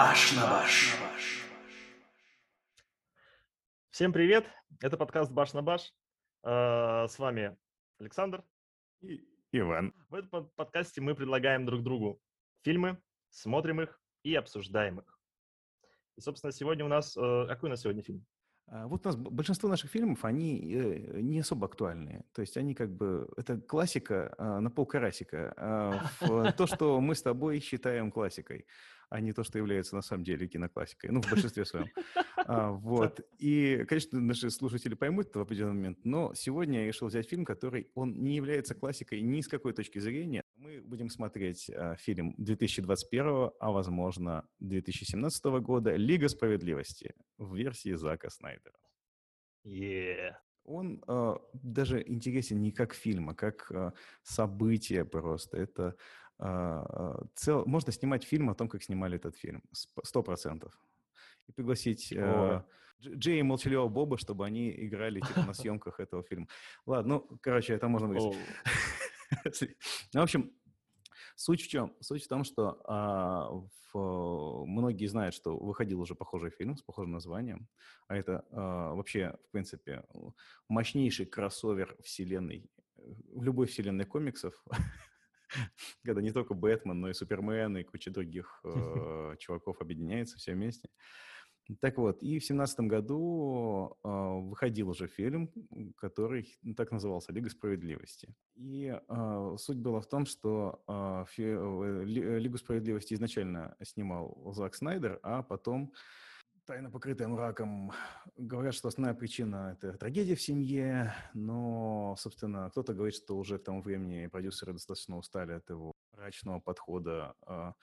Баш на баш. Всем привет! Это подкаст Баш на Баш. Э, С вами Александр. И Иван. В этом под- подкасте мы предлагаем друг другу фильмы, смотрим их и обсуждаем их. И, собственно, сегодня у нас... э, Какой у нас сегодня фильм? А, Вот у нас большинство наших фильмов, они э, не особо актуальные. То есть они как бы... Это классика а, на полкарасика. а, То, что мы с тобой считаем классикой, а не то, что является на самом деле киноклассикой. Ну, в большинстве своем. Вот. И, конечно, наши слушатели поймут это в определенный момент, но сегодня я решил взять фильм, который, он не является классикой ни с какой точки зрения. Мы будем смотреть а, фильм 2021, а возможно 2017 года «Лига справедливости» в версии Зака Снайдера. Е. Он э, даже интересен не как фильм, а как э, событие просто. Это э, э, цел... можно снимать фильм о том, как снимали этот фильм, сто процентов. И пригласить э, Ой. Дж- Джея и Молчаливого Боба, чтобы они играли типа, на съемках этого фильма. Ладно, ну, короче, это можно будет. Ну, в общем, суть в чем? Суть в том, что а, в- многие знают, что выходил уже похожий фильм с похожим названием, а это а, вообще, в принципе, мощнейший кроссовер вселенной, в любой вселенной комиксов, когда не только Бэтмен, но и Супермен, и куча других э, чуваков объединяются все вместе. Так вот, и в семнадцатом году э, выходил уже фильм, который ну, так назывался «Лига справедливости». И э, суть была в том, что э, фи- э, Ли- э, «Лигу справедливости» изначально снимал Зак Снайдер, а потом тайно покрытая мраком. Говорят, что основная причина – это трагедия в семье, но, собственно, кто-то говорит, что уже к тому времени продюсеры достаточно устали от его мрачного подхода а,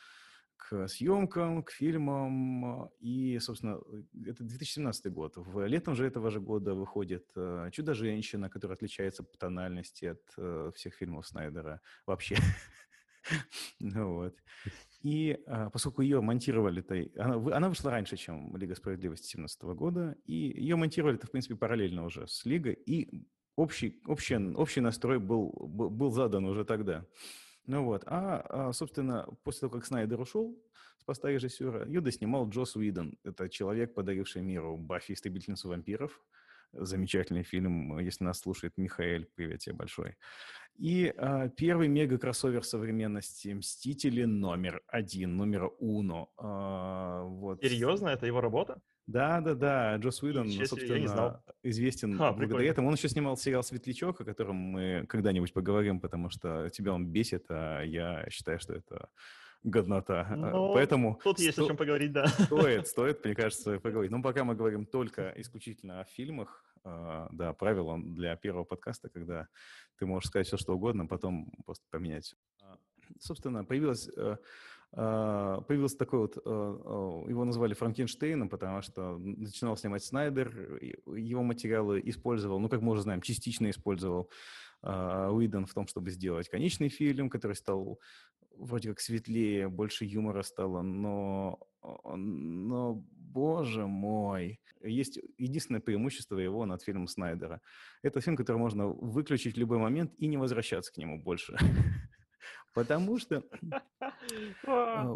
к съемкам, к фильмам. И, собственно, это 2017 год. В летом же этого же года выходит э, «Чудо-женщина», которая отличается по тональности от э, всех фильмов Снайдера вообще. Ну вот. И а, поскольку ее монтировали, то она, она вышла раньше, чем Лига справедливости 2017 года, и ее монтировали-то, в принципе, параллельно уже с Лигой, и общий, общий, общий настрой был, был задан уже тогда. Ну вот, а, а, собственно, после того, как Снайдер ушел с поста режиссера, ее доснимал Джос Уидон. Это человек, подаривший миру Баффи истребительницу вампиров. Замечательный фильм, если нас слушает Михаил, привет тебе большой. И а, первый мега-кроссовер современности «Мстители» номер один, номер уно. А, вот. Серьезно? Это его работа? Да, да, да. Джос Уидон, собственно, я не знал. известен Ха, благодаря прикольно. этому. Он еще снимал сериал «Светлячок», о котором мы когда-нибудь поговорим, потому что тебя он бесит, а я считаю, что это годнота. А, Ну, Поэтому Тут есть о чем поговорить, да. стоит, стоит, мне кажется, поговорить. Но пока мы говорим только исключительно о фильмах, а, да, правило для первого подкаста, когда ты можешь сказать все, что угодно, потом просто поменять. А, Собственно, появилось, э, а, появился такой вот, э, его назвали Франкенштейном, потому что начинал снимать Снайдер, его материалы использовал, ну, как мы уже знаем, частично использовал а, Уидон в том, чтобы сделать конечный фильм, который стал вроде как светлее, больше юмора стало, но, но, боже мой, есть единственное преимущество его над фильмом Снайдера. Это фильм, который можно выключить в любой момент и не возвращаться к нему больше. Потому что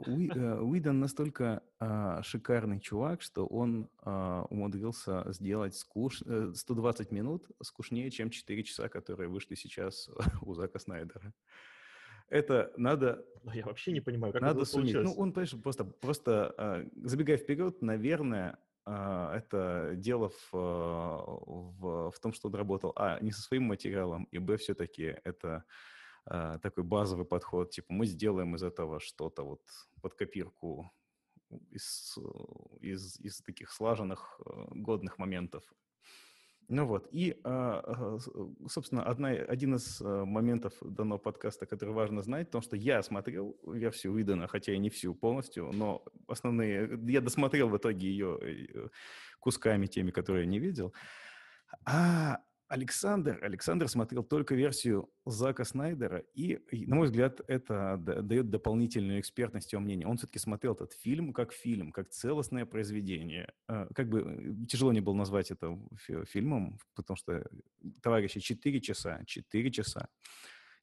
Уи- э, Уидон настолько а, шикарный чувак, что он а, умудрился сделать скуш... э, 120 минут скучнее, чем 4 часа, которые вышли сейчас у Зака Снайдера. Это надо, Ну, Я вообще не понимаю, как надо это суметь. получилось. Ну, он, понимаешь, просто, просто а, забегая вперед, наверное, это дело в, в, в том, что он работал, а, не со своим материалом, и, б, все-таки это а, такой базовый подход, типа мы сделаем из этого что-то вот под копирку из, из, из таких слаженных, э, годных моментов. Ну вот, и, а, а, собственно, одна, один из а, моментов данного подкаста, который важно знать, в том, что я смотрел версию Уидона, хотя и не всю полностью, но основные, я досмотрел в итоге ее э, кусками, теми, которые я не видел. А Александр, Александр смотрел только версию Зака Снайдера, и, на мой взгляд, это да- дает дополнительную экспертность его мнения. Он все-таки смотрел этот фильм как фильм, как целостное произведение. Э, Как бы э, тяжело не было назвать это фи- фильмом, потому что, товарищи, 4 часа, 4 часа.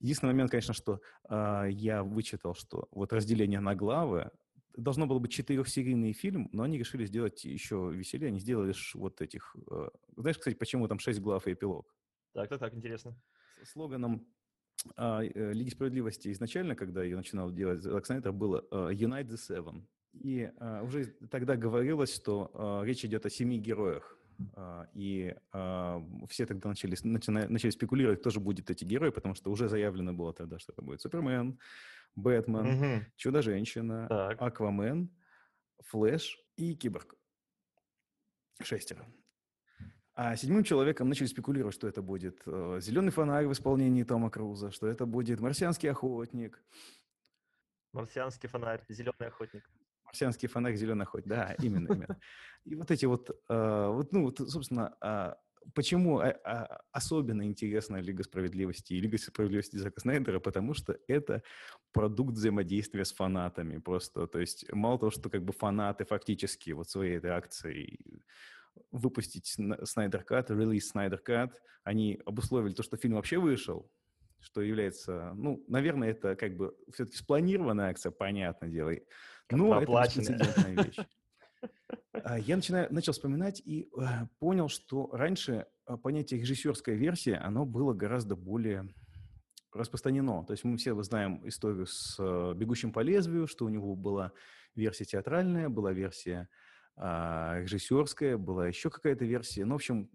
Единственный момент, конечно, что э, я вычитал, что вот разделение на главы, должно было быть четырехсерийный фильм, но они решили сделать еще веселее. Они сделали вот этих... Э, знаешь, кстати, почему там шесть глав и эпилог? Так, так, так, интересно. С слоганом а, э, Лиги Справедливости изначально, когда ее начинал делать Зак Снайдер, было э, «Unite the Seven». И а, уже тогда говорилось, что а, речь идет о семи героях. И все тогда начали, начали, начали спекулировать, кто же будет эти герои, потому что уже заявлено было тогда, что это будет Супермен, Бэтмен, угу. Чудо-женщина, Аквамен, Флэш и Киборг. Шестеро. А седьмым человеком начали спекулировать, что это будет э, «Зеленый фонарь» в исполнении Тома Круза, что это будет «Марсианский охотник». «Марсианский фонарь», «Зеленый охотник». «Марсианский фонарь», «Зеленый охотник», да, именно, именно. И вот эти вот, э, вот ну, вот, собственно, э, почему э, э, особенно интересна Лига Справедливости и Лига Справедливости Зака Снайдера, потому что это продукт взаимодействия с фанатами просто. То есть мало того, что как бы фанаты фактически вот своей этой акцией выпустить Снайдер Кат, релиз Снайдер Кат, они обусловили то, что фильм вообще вышел, что является, ну, наверное, это как бы все-таки спланированная акция, понятное дело. Но это беспрецедентная вещь. А, я начинаю, начал вспоминать и э, понял, что раньше а, понятие режиссерская версия, оно было гораздо более распространено. То есть мы все знаем историю с э, «Бегущим по лезвию», что у него была версия театральная, была версия а, режиссерская, была еще какая-то версия. Ну, в общем,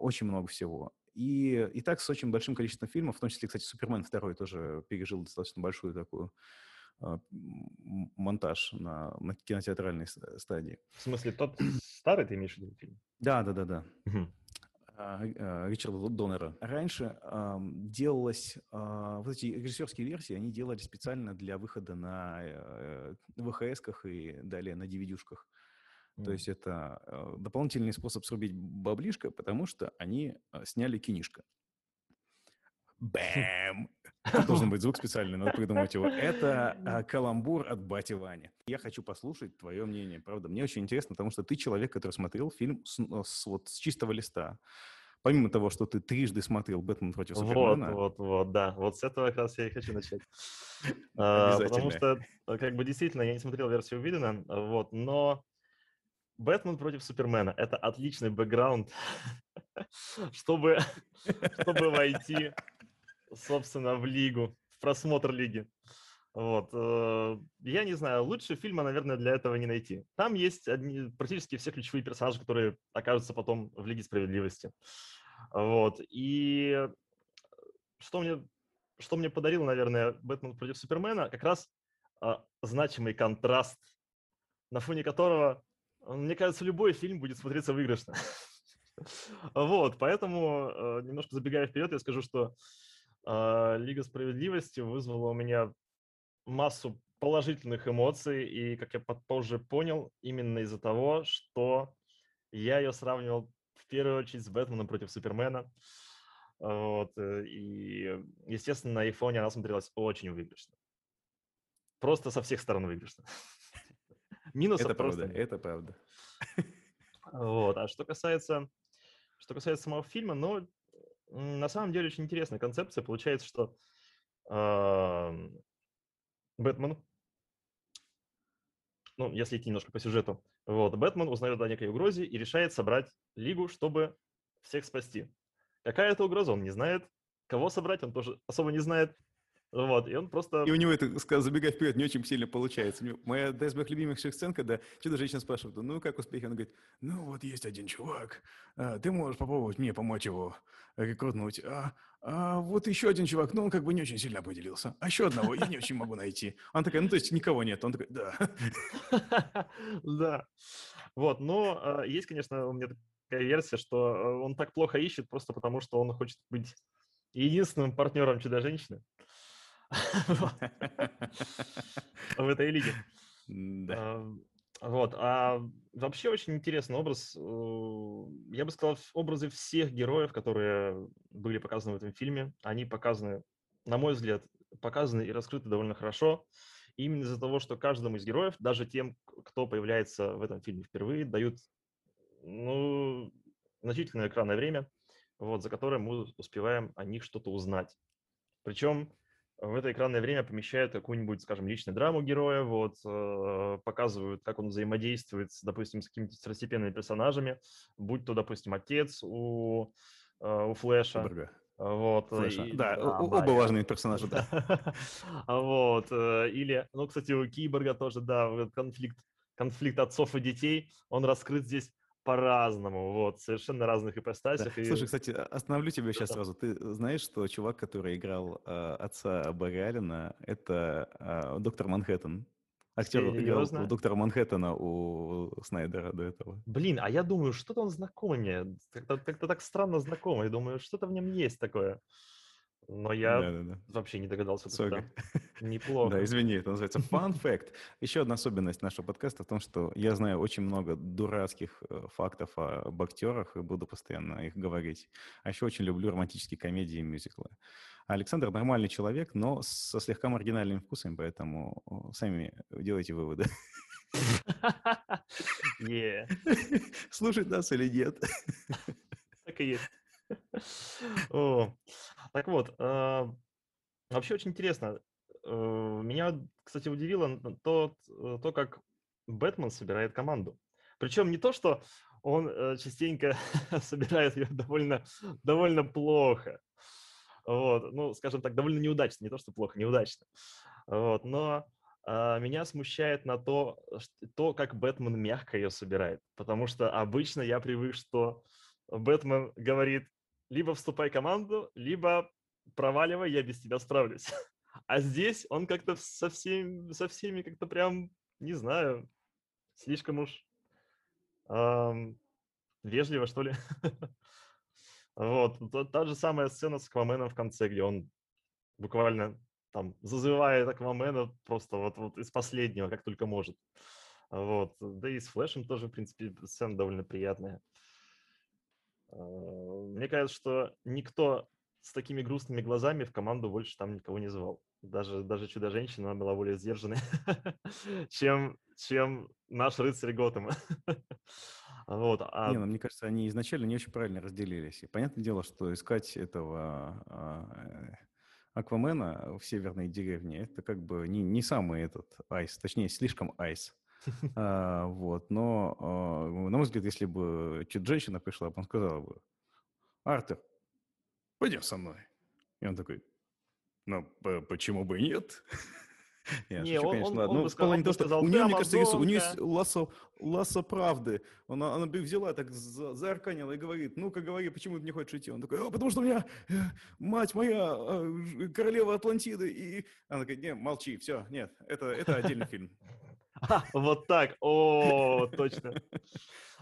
очень много всего. И, и так с очень большим количеством фильмов, в том числе, кстати, «Супермен 2» тоже пережил достаточно большую такую монтаж на, на кинотеатральной стадии. В смысле, тот старый ты имеешь в виду фильм? Да, да, да, да. Ричарда Доннера. Раньше э, делалось, э, вот эти режиссерские версии, они делали специально для выхода на э, ВХС-ках и далее на DVD-шках. То есть это э, дополнительный способ срубить баблишко, потому что они э, сняли кинишко. Бэм! Тут должен быть звук специальный, надо придумать его. Это э, каламбур от бати Вани. Я хочу послушать твое мнение, правда. Мне очень интересно, потому что ты человек, который смотрел фильм с, с, вот, с чистого листа. Помимо того, что ты трижды смотрел «Бэтмен против Супермена». Вот, вот, вот, да. Вот с этого как раз я и хочу начать. А, потому что, как бы, действительно, я не смотрел версию Уидена, вот, но Бэтмен против Супермена – это отличный бэкграунд, чтобы, чтобы войти, собственно, в лигу, в просмотр лиги. Вот. Э, я не знаю, лучше фильма, наверное, для этого не найти. Там есть одни, практически все ключевые персонажи, которые окажутся потом в Лиге Справедливости. Вот. И что мне, что мне подарил, наверное, Бэтмен против Супермена, как раз а, значимый контраст, на фоне которого мне кажется, любой фильм будет смотреться выигрышно. Вот, поэтому, э, немножко забегая вперед, я скажу, что Лига Справедливости вызвала у меня массу положительных эмоций, и, как я позже понял, именно из-за того, что я ее сравнивал в первую очередь с Бэтменом против Супермена. Вот, э, и, естественно, на айфоне она смотрелась очень выигрышно. Просто со всех сторон выигрышно. Минусов это просто правда, это правда. Вот. А что касается, что касается самого фильма, ну, на самом деле очень интересная концепция. Получается, что э, Бэтмен, ну, если идти немножко по сюжету, вот, Бэтмен узнает о некой угрозе и решает собрать Лигу, чтобы всех спасти. Какая это угроза, он не знает. Кого собрать, он тоже особо не знает. Вот, и он просто... И у него это, забегая вперед, не очень сильно получается. Моя одна из моих любимых сцен, когда что-то женщина спрашивает, ну, как успехи? Он говорит, ну, вот есть один чувак, а, ты можешь попробовать мне помочь его рекрутнуть. А, а вот еще один чувак, ну, он как бы не очень сильно поделился. А еще одного я не очень могу найти. Он такая, ну, то есть никого нет. Он такой, да. Да. Вот, но а, есть, конечно, у меня такая версия, что а, он так плохо ищет просто потому, что он хочет быть единственным партнером Чудо-женщины в этой лиге. Да. Вот, а вообще очень интересный образ. Э, я бы сказал, образы всех героев, которые были показаны в этом фильме, они показаны, на мой взгляд, показаны и раскрыты довольно хорошо. именно из-за того, что каждому из героев, даже тем, кто появляется в этом фильме впервые, дают ну, значительное экранное время, вот, за которое мы успеваем о них что-то узнать. Причем в это экранное время помещают какую-нибудь, скажем, личную драму героя, вот, э, показывают, как он взаимодействует, допустим, с какими-то второстепенными персонажами, будь то, допустим, отец у, э, у Флэша. Вот. Флэша. и- Да, да, о- да, оба я- важные персонажи, да. Вот. э, Или, ну, кстати, у Киборга тоже, да, конфликт, конфликт отцов и детей, он раскрыт здесь по-разному, вот, совершенно разных Да. ипостасях. и- Слушай, кстати, а- остановлю тебя сейчас Да. сразу. Ты знаешь, что чувак, который играл э, отца Барри Аллена, это э, доктор Манхэттен. Актер играл Серьезно? у доктора Манхэттена у Снайдера до этого. Блин, а я думаю, что-то он знакомый мне, как-то, как-то так странно знакомый, думаю, что-то в нем есть такое. Но я Да-да-да. вообще не догадался. Сори. да. Неплохо. Да, извини, это называется fun fact. Еще одна особенность нашего подкаста в том, что я знаю очень много дурацких э, фактов об актерах и буду постоянно их говорить. А еще очень люблю романтические комедии и мюзиклы. Александр нормальный человек, но со слегка маргинальными вкусами, поэтому сами делайте выводы. Е, Слушать нас или нет? так и есть. О, Так вот, а, вообще очень интересно. Э, Меня, кстати, удивило то, э, то, как Бэтмен собирает команду. Причем не то, что он э, частенько собирает ее довольно, довольно плохо. Вот, ну, скажем так, довольно неудачно. Не то, что плохо, неудачно. Вот, но а, меня смущает на то, то, как Бэтмен мягко ее собирает. Потому что обычно я привык, что Бэтмен говорит, либо вступай в команду, либо проваливай, я без тебя справлюсь. А здесь он как-то со всеми, со всеми как-то прям, не знаю, слишком уж ам, вежливо, что ли. Вот, та, та же самая сцена с Акваменом в конце, где он буквально там зазывает Аквамена просто вот, вот из последнего, как только может. Вот, да и с Флэшем тоже, в принципе, сцена довольно приятная. А, Мне кажется, что никто с такими грустными глазами в команду больше там никого не звал. Даже, даже Чудо-женщина была более сдержанной, чем, чем наш рыцарь Готэма. Вот, а Не, ну, мне кажется, они изначально не очень правильно разделились. И понятное дело, что искать этого а, э, Аквамена в северной деревне, это как бы не, не самый этот айс, точнее, слишком айс. А, вот, но, а, на мой взгляд, если бы чуть-женщина пришла, он сказал бы, Артур, пойдем со мной. И он такой, ну, почему бы и нет? Я Не, шучу, он- конечно, он- ладно. он Ну, бы сказал- он бы сказал, у «Ты нее, мне кажется, есть- у нее есть амазонка». лассо, лассо правды. Она, она бы взяла, так за- заарканила и говорит, ну-ка говори, почему ты не хочешь идти? Он такой, «А, потому что у меня э, мать моя, э, королева Атлантиды. И она такая, не, молчи, все, нет, это, это отдельный фильм. А, вот так. О, точно.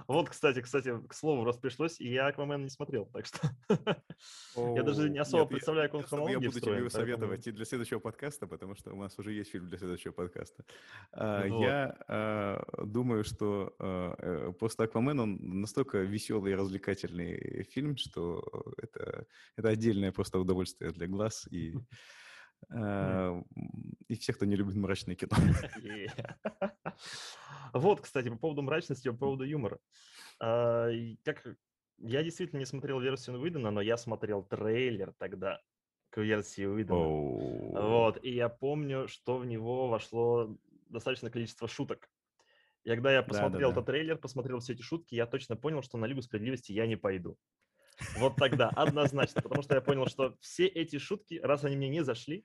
Вот, кстати, кстати, к слову, раз пришлось, и я Аквамена не смотрел, так что я даже не особо представляю, как он я- буду тебе его советовать и для следующего подкаста, потому что у нас уже есть фильм для следующего подкаста. А. Я а, думаю, что а, э, просто Аквамен, он настолько веселый и развлекательный фильм, что это, отдельное просто удовольствие для глаз и, и всех, кто не любит мрачное кино. Вот, кстати, по поводу мрачности, по поводу юмора. А, Как я действительно не смотрел версию Уидона, но я смотрел трейлер тогда к версии Уидона. Вот, и я помню, что в него вошло достаточное количество шуток. И когда я посмотрел Да-да-да. этот трейлер, посмотрел все эти шутки, я точно понял, что на Лигу Справедливости я не пойду. Вот тогда, однозначно, потому что я понял, что все эти шутки, раз они мне не зашли,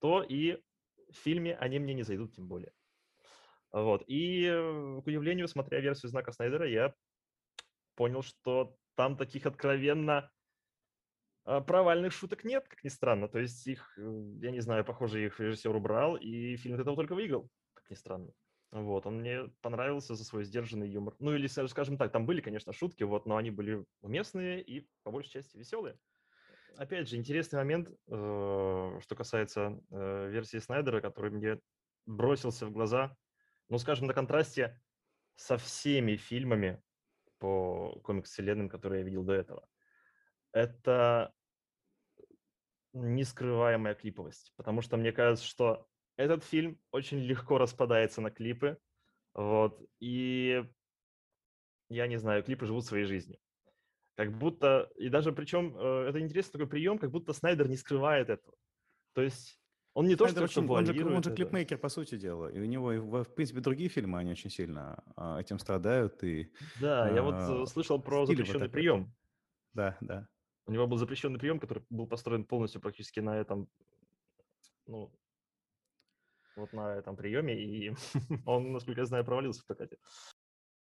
то и в фильме они мне не зайдут тем более. Вот. И, э, к удивлению, смотря версию «Знака Снайдера», я понял, что там таких откровенно а, провальных шуток нет, как ни странно. То есть их, э, я не знаю, похоже, их режиссер убрал, и фильм от этого только выиграл, как ни странно. Вот, он мне понравился за свой сдержанный юмор. Ну, или, ска- скажем так, там были, конечно, шутки, вот, но они были уместные и, по большей части, веселые. Опять же, интересный момент, э, что касается э, версии Снайдера, который мне бросился в глаза, ну, скажем, на контрасте со всеми фильмами по комикс-вселенным, которые я видел до этого. Это нескрываемая клиповость, потому что мне кажется, что этот фильм очень легко распадается на клипы, вот, и я не знаю, клипы живут своей жизнью. Как будто, и даже причем, э, это интересный такой прием, как будто Снайдер не скрывает этого. То есть Он не то, Это что очень, он, же, он же клипмейкер, по сути дела. И у него, в, принципе, другие фильмы, они очень сильно, а, этим страдают. И Да, я вот э, а, слышал про вот запрещенный такой. прием. Да, да. У него был запрещенный прием, который был построен полностью практически на этом, ну, вот на этом приеме, и он, насколько я знаю, провалился в прокате.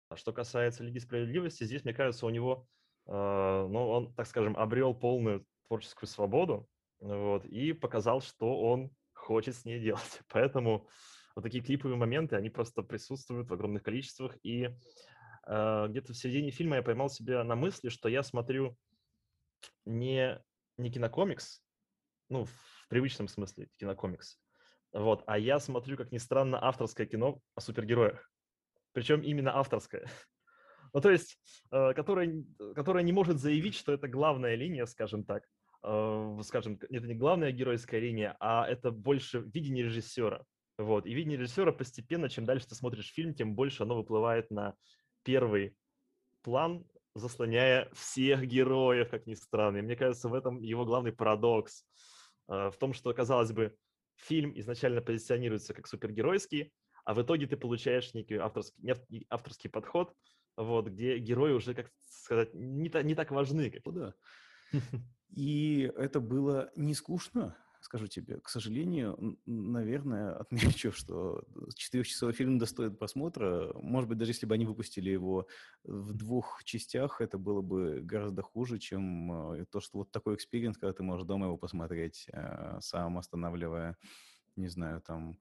А что касается Лиги Справедливости, здесь, мне кажется, у него, э, ну, он, так скажем, обрел полную творческую свободу, вот, и показал, что он хочет с ней делать. Поэтому вот такие клиповые моменты, они просто присутствуют в огромных количествах, и э, где-то в середине фильма я поймал себя на мысли, что я смотрю не, не кинокомикс, ну, в привычном смысле кинокомикс, вот, а я смотрю, как ни странно, авторское кино о супергероях. Причем именно авторское. Ну, то есть, э, которое, которое не может заявить, что это главная линия, скажем так. Э, скажем, это не главная геройская линия, а это больше видение режиссера. Вот. И видение режиссера постепенно, чем дальше ты смотришь фильм, тем больше оно выплывает на первый план, заслоняя всех героев, как ни странно. И мне кажется, в этом его главный парадокс. Э, в том, что, казалось бы, фильм изначально позиционируется как супергеройский, а в итоге ты получаешь некий авторский, авторский подход, вот, где герои уже, как сказать, не, та, не так важны. Как... Ну да. И это было не скучно, скажу тебе. К сожалению, наверное, отмечу, что четырехчасовой фильм достоин просмотра. Может быть, даже если бы они выпустили его в двух частях, это было бы гораздо хуже, чем э, то, что вот такой experience, когда ты можешь дома его посмотреть, э, сам останавливая, не знаю, там,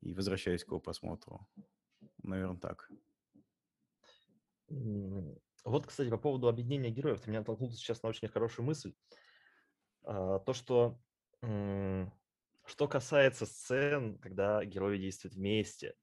и возвращаясь к его просмотру. Наверное, так. Вот, кстати, по поводу объединения героев, ты меня натолкнул сейчас на очень хорошую мысль. А, то, что что касается сцен, когда герои действуют вместе,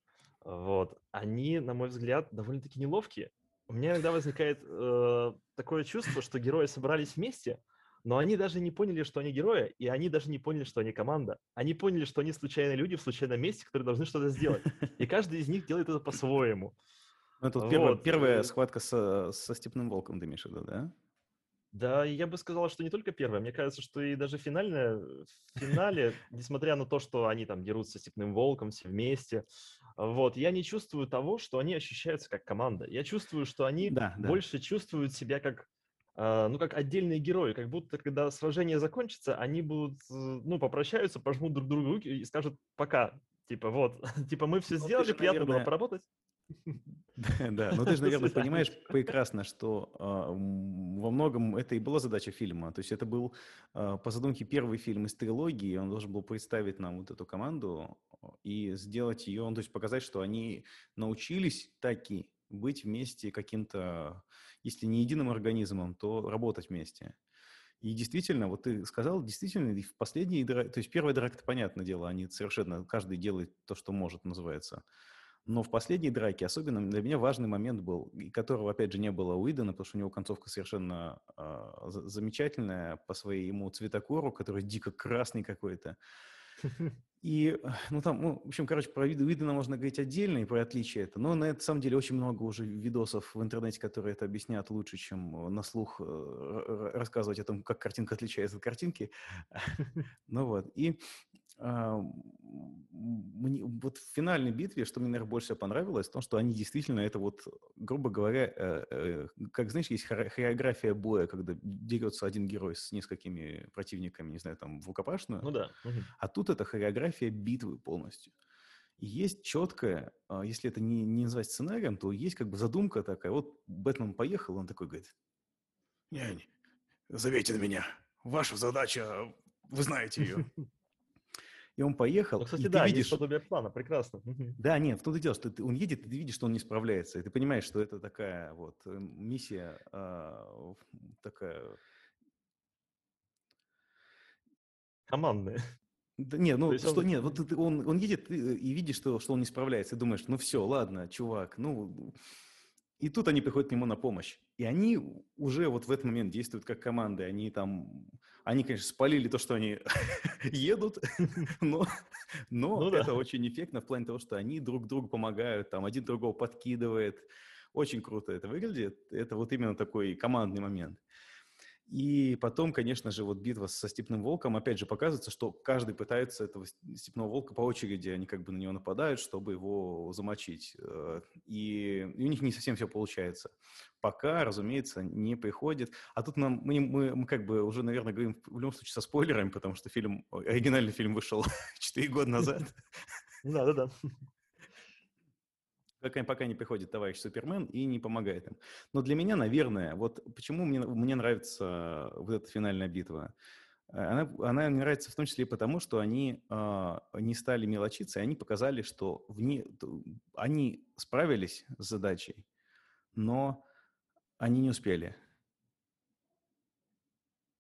вот, они, на мой взгляд, довольно-таки неловкие. У меня иногда возникает э, такое чувство, что герои собрались вместе, но они даже не поняли, что они герои, и они даже не поняли, что они команда. Они поняли, что они случайные люди в случайном месте, которые должны что-то сделать. И каждый из них делает это по-своему. Ну, это вот первая, первая схватка со, со Степным Волком, ты имеешь в виду, да? Да, я бы сказал, что не только первая. Мне кажется, что и даже финальная, в финале, несмотря на то, что они там дерутся с Степным Волком все вместе, вот, я не чувствую того, что они ощущаются как команда. Я чувствую, что они да, больше да. чувствуют себя как а, ну, как отдельные герои, как будто, когда сражение закончится, они будут, э, ну, попрощаются, пожмут друг другу руки и скажут «пока». Типа, вот, типа, мы все ну, сделали, приятно было поработать. Да, но ты же, наверное, понимаешь прекрасно, что а, во многом это и была задача фильма. То есть это был, а, по задумке, первый фильм из трилогии, он должен был представить нам вот эту команду и сделать ее, ну, то есть показать, что они научились таки быть вместе каким-то, если не единым организмом, то работать вместе. И действительно, вот ты сказал, действительно, в последней драке, то есть первая драка, это понятное дело, они совершенно, каждый делает то, что может, называется. Но в последней драке особенно для меня важный момент был, и которого, опять же, не было у Идена, потому что у него концовка совершенно э, замечательная по своему цветокору, который дико красный какой-то. И, ну, там, ну, в общем, короче, про Уидона можно говорить отдельно и про отличия это, но на это, самом деле, очень много уже видосов в интернете, которые это объясняют лучше, чем на слух э, рассказывать о том, как картинка отличается от картинки. Ну вот, и мне, вот в финальной битве, что мне, наверное, больше понравилось, то, что они действительно это вот, грубо говоря, э, э, как, знаешь, есть хореография боя, когда дерется один герой с несколькими противниками, не знаю, там, в рукопашную. Ну да. А тут это хореография битвы полностью. И есть четкая, а, если это не, не назвать сценарием, то есть как бы задумка такая. Вот Бэтмен поехал, он такой говорит, «Нянь, зовите на меня. Ваша задача, вы знаете ее. И он поехал. Ну, кстати, да, видишь... есть подобие плана, прекрасно. Да, нет, в том-то и дело, что ты, он едет, и ты видишь, что он не справляется. И ты понимаешь, что это такая вот э, миссия, а, такая... Командная. Да, нет, ну что, он... нет, вот ты, он, он едет и, и видишь, что, что он не справляется, и думаешь, ну все, ладно, чувак, ну... И тут они приходят к нему на помощь. И они уже вот в этот момент действуют как команды. Они там они, конечно, спалили то, что они едут, но, но ну, это да. очень эффектно в плане того, что они друг другу помогают, там один другого подкидывает. Очень круто это выглядит. Это вот именно такой командный момент. И потом, конечно же, вот битва со Степным Волком, опять же, показывается, что каждый пытается этого Степного Волка по очереди, они как бы на него нападают, чтобы его замочить. Э, и, у них не совсем все получается. Пока, разумеется, не приходит. А тут нам, мы, мы, мы как бы уже, наверное, говорим в любом случае со спойлерами, потому что фильм, оригинальный фильм вышел 4 года назад. Да-да-да пока, пока не приходит товарищ Супермен и не помогает им. Но для меня, наверное, вот почему мне, мне нравится вот эта финальная битва, она, она мне нравится в том числе и потому, что они э, не стали мелочиться, и они показали, что в не, они справились с задачей, но они не успели.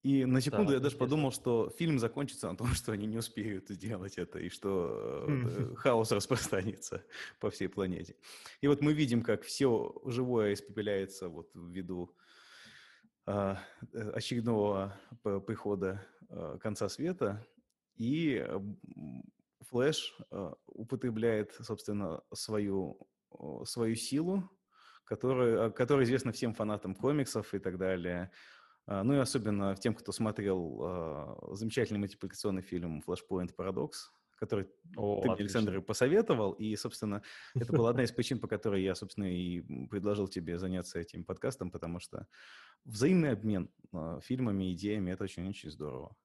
И на секунду да, я даже подумал, что фильм закончится на том, что они не успеют сделать это, и что э, хаос распространится по всей планете. И вот мы видим, как все живое испепеляется вот ввиду а, э, очередного прихода э, конца света, и Флэш э, употребляет, собственно, свою, свою силу, которая, которая известна всем фанатам комиксов и так далее, ну и особенно тем, кто смотрел э, замечательный мультипликационный фильм «Флэшпоинт Парадокс», который О, ты мне, Александр, посоветовал. И, собственно, это была одна из причин, по которой я, собственно, и предложил тебе заняться этим подкастом, потому что взаимный обмен э, фильмами, идеями – это очень-очень здорово.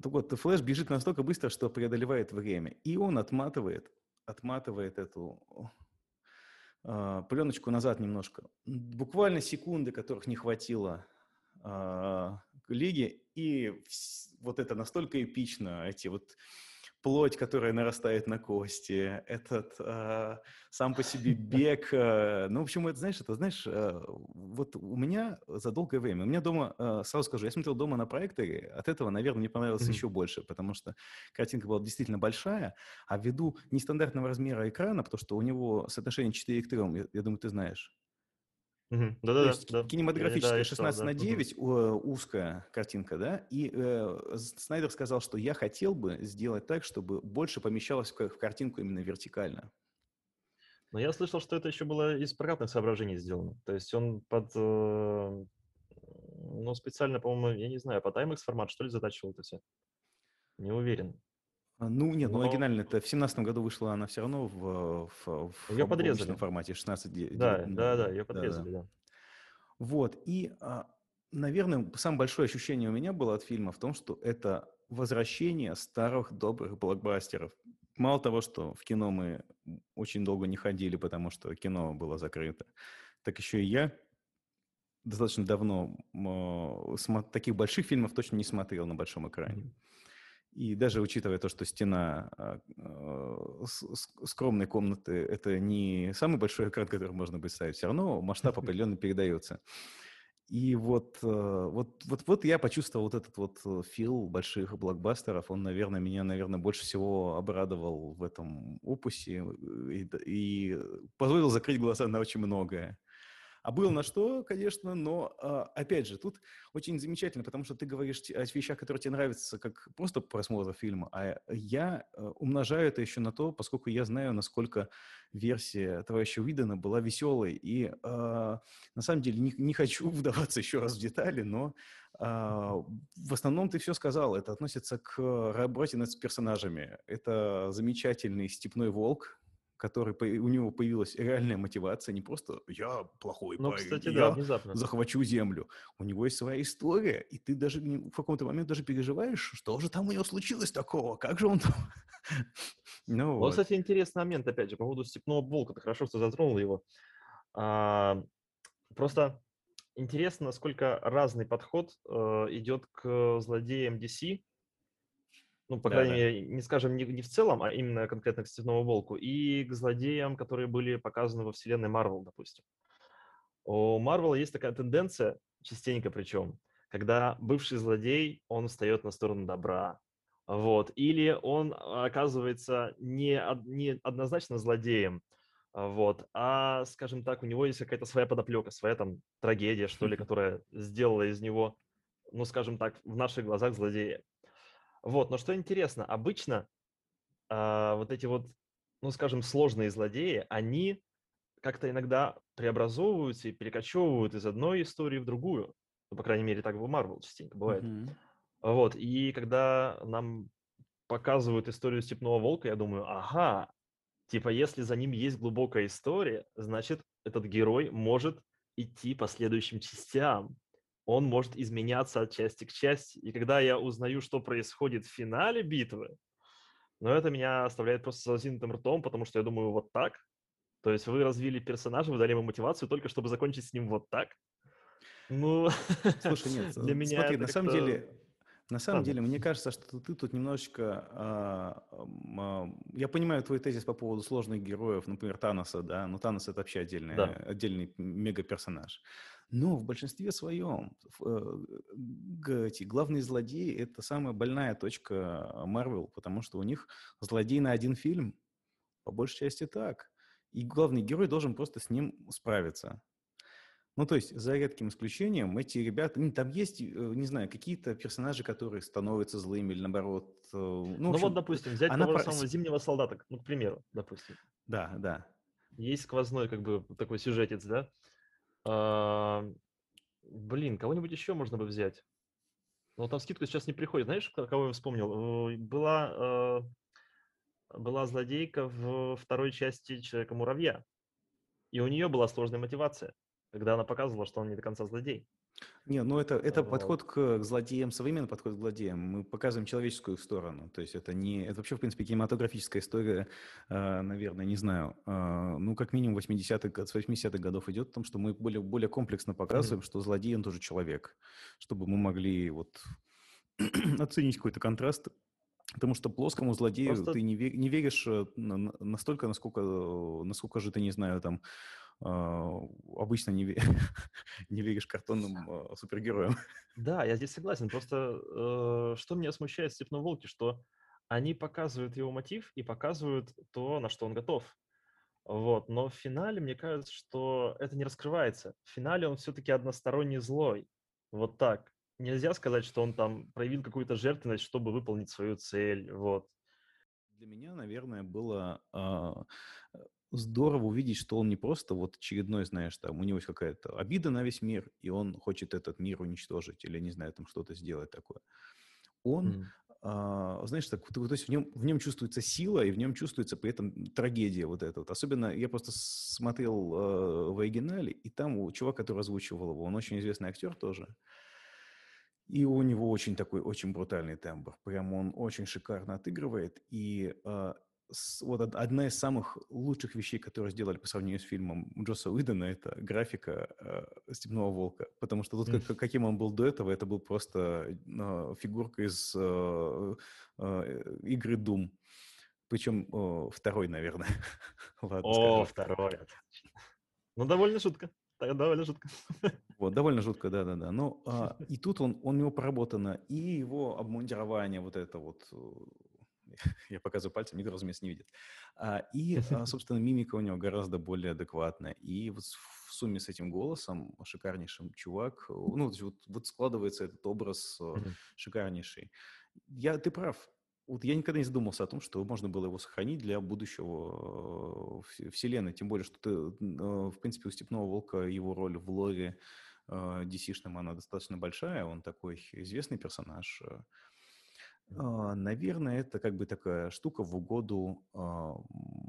Так вот, Флэш бежит настолько быстро, что преодолевает время. И он отматывает, отматывает эту э, пленочку назад немножко. Буквально секунды, которых не хватило э, лиги, и вот это настолько эпично, эти вот плоть, которая нарастает на кости, этот э, сам по себе бег. Э, ну, в общем, это, знаешь, это, знаешь, э, вот у меня за долгое время, у меня дома, э, сразу скажу, я смотрел дома на проекторе, от этого, наверное, мне понравилось mm-hmm. еще больше, потому что картинка была действительно большая, а ввиду нестандартного размера экрана, потому что у него соотношение 4 к 3, я, я думаю, ты знаешь, да-да-да. да. кинематографическая да, 16 читал, на 9, угу. узкая картинка, да, и э, Снайдер сказал, что я хотел бы сделать так, чтобы больше помещалось в картинку именно вертикально. Но я слышал, что это еще было из прокатных соображений сделано. То есть он под, э, ну, специально, по-моему, я не знаю, под IMAX формат, что ли, затачивал это все? Не уверен. А, ну, нет, ну, Но... ну, оригинально это в семнадцатом году вышла она все равно в, в, в ее подрезали. формате 16 Да, 9, да, да, ее подрезали, да. да. Вот, и, а, наверное, самое большое ощущение у меня было от фильма в том, что это возвращение старых добрых блокбастеров. Мало того, что в кино мы очень долго не ходили, потому что кино было закрыто, так еще и я достаточно давно таких больших фильмов точно не смотрел на большом экране. И даже учитывая то, что стена а, а, скромной комнаты – это не самый большой экран, который можно будет ставить, все равно масштаб определенно передается. И вот, э, вот, вот, вот я почувствовал вот этот вот э, фил больших блокбастеров. Он, наверное, меня, наверное, больше всего обрадовал в этом опусе э, и, и позволил закрыть глаза на очень многое. А было на что, конечно, но, а, опять же, тут очень замечательно, потому что ты говоришь о вещах, которые тебе нравятся, как просто просмотр фильма, а я э, умножаю это еще на то, поскольку я знаю, насколько версия товарища Уидона была веселой. И э, на самом деле не, не хочу вдаваться еще раз в детали, но э, в основном ты все сказал. Это относится к работе над персонажами. Это замечательный степной волк, который у него появилась реальная мотивация, не просто «я плохой ну, парень, кстати, я внезапно. захвачу землю». У него есть своя история, и ты даже в каком-то момент даже переживаешь, что же там у него случилось такого, как же он там... ну, вот. кстати, интересный момент, опять же, по поводу «Степного волка», ты хорошо, что затронул его. А, просто интересно, насколько разный подход э, идет к злодеям DC, ну, по да, крайней да. мере, не скажем не, не в целом, а именно конкретно к Степному Волку, и к злодеям, которые были показаны во вселенной Марвел, допустим. У Марвела есть такая тенденция, частенько причем, когда бывший злодей, он встает на сторону добра, вот, или он оказывается не, не однозначно злодеем, вот, а, скажем так, у него есть какая-то своя подоплека, своя там трагедия, что ли, которая сделала из него, ну, скажем так, в наших глазах злодея. Вот, но что интересно, обычно а, вот эти вот, ну, скажем, сложные злодеи, они как-то иногда преобразовываются и перекочевывают из одной истории в другую. Ну, по крайней мере, так в Marvel частенько бывает. Mm-hmm. Вот, и когда нам показывают историю Степного Волка, я думаю, ага, типа, если за ним есть глубокая история, значит, этот герой может идти по следующим частям. Он может изменяться от части к части. И когда я узнаю, что происходит в финале битвы, ну, это меня оставляет просто с разинутым ртом, потому что я думаю, вот так? То есть вы развили персонажа, вы дали ему мотивацию только чтобы закончить с ним вот так? Ну, Слушай, нет, для меня смотри, на самом деле, на самом Ладно. деле, мне кажется, что ты тут немножечко... А, а, я понимаю твой тезис по поводу сложных героев, например, Таноса, да, но Танос это вообще отдельный, да. отдельный мега-персонаж. Но в большинстве своем э, эти главные злодеи – это самая больная точка Марвел, потому что у них злодей на один фильм, по большей части так. И главный герой должен просто с ним справиться. Ну, то есть, за редким исключением, эти ребята, ну, там есть, э, не знаю, какие-то персонажи, которые становятся злыми или наоборот. Э, ну, ну общем, вот, допустим, взять она того про... самого зимнего солдата, ну, к примеру, допустим. Да, да. Есть сквозной, как бы, такой сюжетец, да? А, блин, кого-нибудь еще можно бы взять. Но там скидка сейчас не приходит. Знаешь, кого я вспомнил? Э, была, была злодейка в второй части Человека-муравья. И у нее была сложная мотивация когда она показывала, что он не до конца злодей. Не, ну это, это вот. подход к злодеям, современный подход к злодеям. Мы показываем человеческую сторону. То есть это не... Это вообще, в принципе, кинематографическая история, э, наверное, не знаю. Э, ну, как минимум 80-х, с 80-х годов идет в том, что мы более, более комплексно показываем, mm-hmm. что злодей, он тоже человек. Чтобы мы могли вот оценить какой-то контраст Потому что плоскому злодею Просто... ты не, не веришь э, настолько, насколько, насколько же ты, не знаю, там, а, обычно не, не веришь картонным а, супергероям. Да, я здесь согласен. Просто э, что меня смущает в «Степном волке», что они показывают его мотив и показывают то, на что он готов. Вот. Но в финале, мне кажется, что это не раскрывается. В финале он все-таки односторонний злой. Вот так. Нельзя сказать, что он там проявил какую-то жертвенность, чтобы выполнить свою цель. Вот. Для меня, наверное, было э, здорово увидеть, что он не просто вот очередной, знаешь, там, у него есть какая-то обида на весь мир, и он хочет этот мир уничтожить или, не знаю, там что-то сделать такое. Он, mm. а, знаешь, так, то, есть в нем, в нем чувствуется сила, и в нем чувствуется при этом трагедия вот эта вот. Особенно я просто смотрел э, в оригинале, и там у чувака, который озвучивал его, он очень известный актер тоже, и у него очень такой, очень брутальный тембр. Прям он очень шикарно отыгрывает. И э, вот одна из самых лучших вещей, которые сделали по сравнению с фильмом Джоса Уидона, это графика э, «Степного волка». Потому что тут, как, каким он был до этого, это был просто э, фигурка из э, э, игры Doom. Причем э, второй, наверное. Ладно, О, скажу. второй. Ну, довольно шутка. Довольно жутко. Вот, довольно жутко, да-да-да. Но а, и тут он, он у него проработано, и его обмундирование, вот это вот э, я показываю пальцем, никто, разумеется, не видит. А, и, а, собственно, мимика у него гораздо более адекватная. И вот в сумме с этим голосом шикарнейшим чувак, ну, вот, вот складывается этот образ mm-hmm. шикарнейший. Я, ты прав, вот я никогда не задумался о том, что можно было его сохранить для будущего вселенной. Тем более, что ты, в принципе, у Степного Волка его роль в лоре DC-шном, она достаточно большая. Он такой известный персонаж. А, наверное, это как бы такая штука в угоду, а,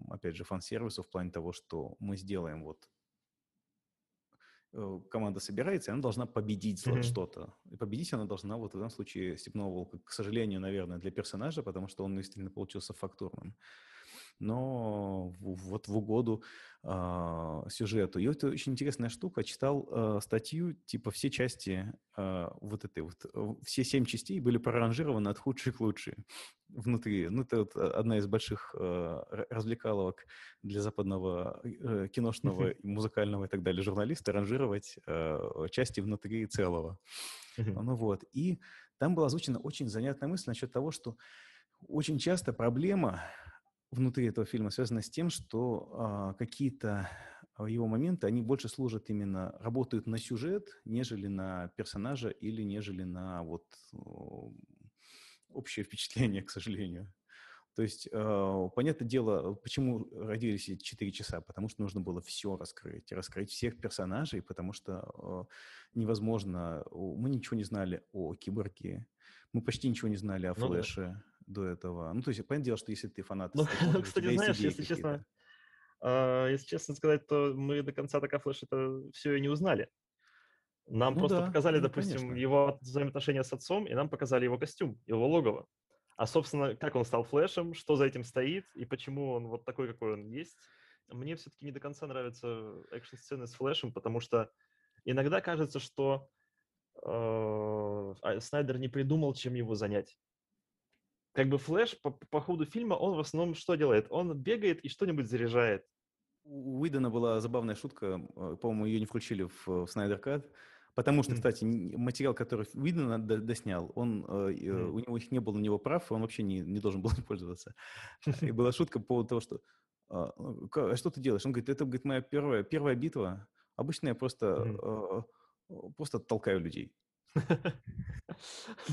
опять же, фан-сервису в плане того, что мы сделаем вот э, команда собирается, и она должна победить mm-hmm. что-то. И победить она должна вот в этом случае Степного Волка. К сожалению, наверное, для персонажа, потому что он действительно получился фактурным но вот в угоду э, сюжету. И это очень интересная штука. Читал э, статью, типа все части э, вот этой вот, э, все семь частей были проранжированы от худших к лучшие внутри. Ну, это вот одна из больших э, развлекаловок для западного э, киношного, музыкального и так далее журналиста, ранжировать э, части внутри целого. Ну вот. И там была озвучена очень занятная мысль насчет того, что очень часто проблема внутри этого фильма связано с тем, что а, какие-то а, его моменты, они больше служат именно, работают на сюжет, нежели на персонажа или нежели на вот общее впечатление, к сожалению. То есть, э, понятное дело, почему родились эти 4 часа? Потому что нужно было все раскрыть, раскрыть всех персонажей, потому что э, невозможно, мы ничего не знали о Киборге, мы почти ничего не знали о Флэше ну, да. До этого. Ну, то есть, понятное дело, что если ты фанат... Ну, кстати, знаешь, если честно, э, если честно сказать, то мы до конца так о Флэше это все и не узнали. Нам ну, просто да, показали, ну, допустим, конечно. его взаимоотношения с отцом, и нам показали его костюм, его логово. А, собственно, как он стал флешем, что за этим стоит и почему он вот такой, какой он есть. Мне все-таки не до конца нравятся экшн-сцены с флешем, потому что иногда кажется, что э, а, Снайдер не придумал, чем его занять. Как бы флеш по, по ходу фильма, он в основном что делает? Он бегает и что-нибудь заряжает. У Уидона была забавная шутка, э, по-моему, ее не включили в, в Снайдер Кат. Потому что, кстати, материал, который Уидон доснял, он, mm. у него их не было на него прав, он вообще не, не должен был пользоваться. И была шутка по поводу того, что а, ну, а что ты делаешь? Он говорит, это говорит, моя первая, первая битва. Обычно я просто, mm. просто толкаю людей.